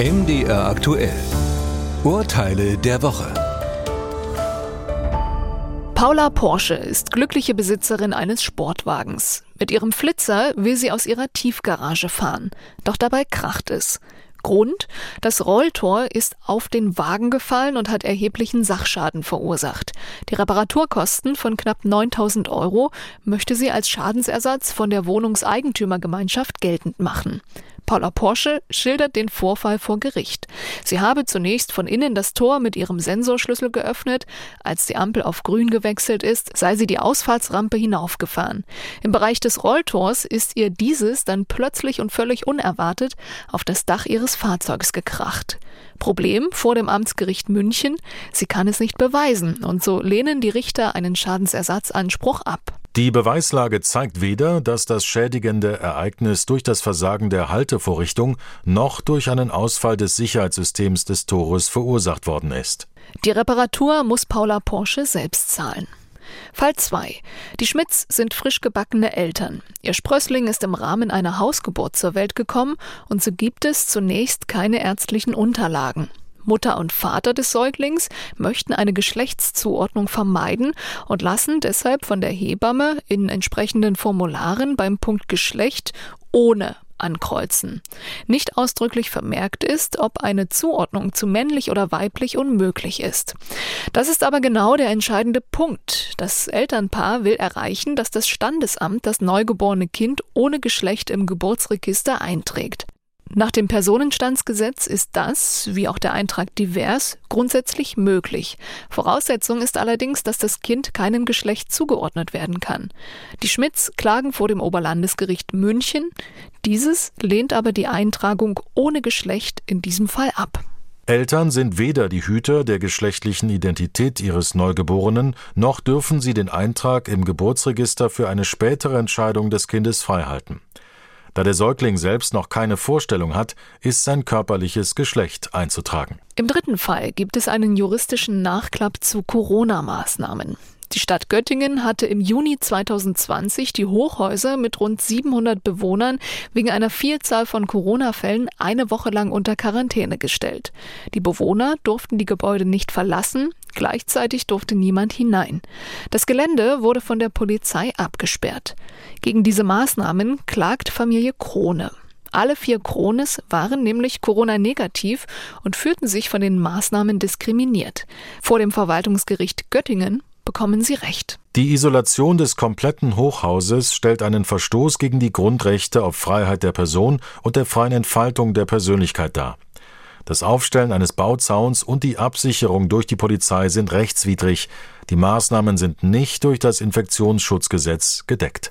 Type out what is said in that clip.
MDR aktuell. Urteile der Woche. Paula Porsche ist glückliche Besitzerin eines Sportwagens. Mit ihrem Flitzer will sie aus ihrer Tiefgarage fahren. Doch dabei kracht es. Grund? Das Rolltor ist auf den Wagen gefallen und hat erheblichen Sachschaden verursacht. Die Reparaturkosten von knapp 9000 Euro möchte sie als Schadensersatz von der Wohnungseigentümergemeinschaft geltend machen. Paula Porsche schildert den Vorfall vor Gericht. Sie habe zunächst von innen das Tor mit ihrem Sensorschlüssel geöffnet. Als die Ampel auf grün gewechselt ist, sei sie die Ausfahrtsrampe hinaufgefahren. Im Bereich des Rolltors ist ihr dieses dann plötzlich und völlig unerwartet auf das Dach ihres Fahrzeugs gekracht. Problem vor dem Amtsgericht München, sie kann es nicht beweisen und so lehnen die Richter einen Schadensersatzanspruch ab. Die Beweislage zeigt weder, dass das schädigende Ereignis durch das Versagen der Haltevorrichtung noch durch einen Ausfall des Sicherheitssystems des Tores verursacht worden ist. Die Reparatur muss Paula Porsche selbst zahlen. Fall 2. Die Schmidts sind frisch gebackene Eltern. Ihr Sprössling ist im Rahmen einer Hausgeburt zur Welt gekommen und so gibt es zunächst keine ärztlichen Unterlagen. Mutter und Vater des Säuglings möchten eine Geschlechtszuordnung vermeiden und lassen deshalb von der Hebamme in entsprechenden Formularen beim Punkt Geschlecht ohne ankreuzen. Nicht ausdrücklich vermerkt ist, ob eine Zuordnung zu männlich oder weiblich unmöglich ist. Das ist aber genau der entscheidende Punkt. Das Elternpaar will erreichen, dass das Standesamt das neugeborene Kind ohne Geschlecht im Geburtsregister einträgt. Nach dem Personenstandsgesetz ist das, wie auch der Eintrag divers, grundsätzlich möglich. Voraussetzung ist allerdings, dass das Kind keinem Geschlecht zugeordnet werden kann. Die Schmidts klagen vor dem Oberlandesgericht München. Dieses lehnt aber die Eintragung ohne Geschlecht in diesem Fall ab. Eltern sind weder die Hüter der geschlechtlichen Identität ihres Neugeborenen, noch dürfen sie den Eintrag im Geburtsregister für eine spätere Entscheidung des Kindes freihalten. Da der Säugling selbst noch keine Vorstellung hat, ist sein körperliches Geschlecht einzutragen. Im dritten Fall gibt es einen juristischen Nachklapp zu Corona-Maßnahmen. Die Stadt Göttingen hatte im Juni 2020 die Hochhäuser mit rund 700 Bewohnern wegen einer Vielzahl von Corona-Fällen eine Woche lang unter Quarantäne gestellt. Die Bewohner durften die Gebäude nicht verlassen, gleichzeitig durfte niemand hinein. Das Gelände wurde von der Polizei abgesperrt. Gegen diese Maßnahmen klagt Familie Krone. Alle vier Krones waren nämlich Corona-negativ und fühlten sich von den Maßnahmen diskriminiert. Vor dem Verwaltungsgericht Göttingen bekommen sie Recht. Die Isolation des kompletten Hochhauses stellt einen Verstoß gegen die Grundrechte auf Freiheit der Person und der freien Entfaltung der Persönlichkeit dar. Das Aufstellen eines Bauzauns und die Absicherung durch die Polizei sind rechtswidrig. Die Maßnahmen sind nicht durch das Infektionsschutzgesetz gedeckt.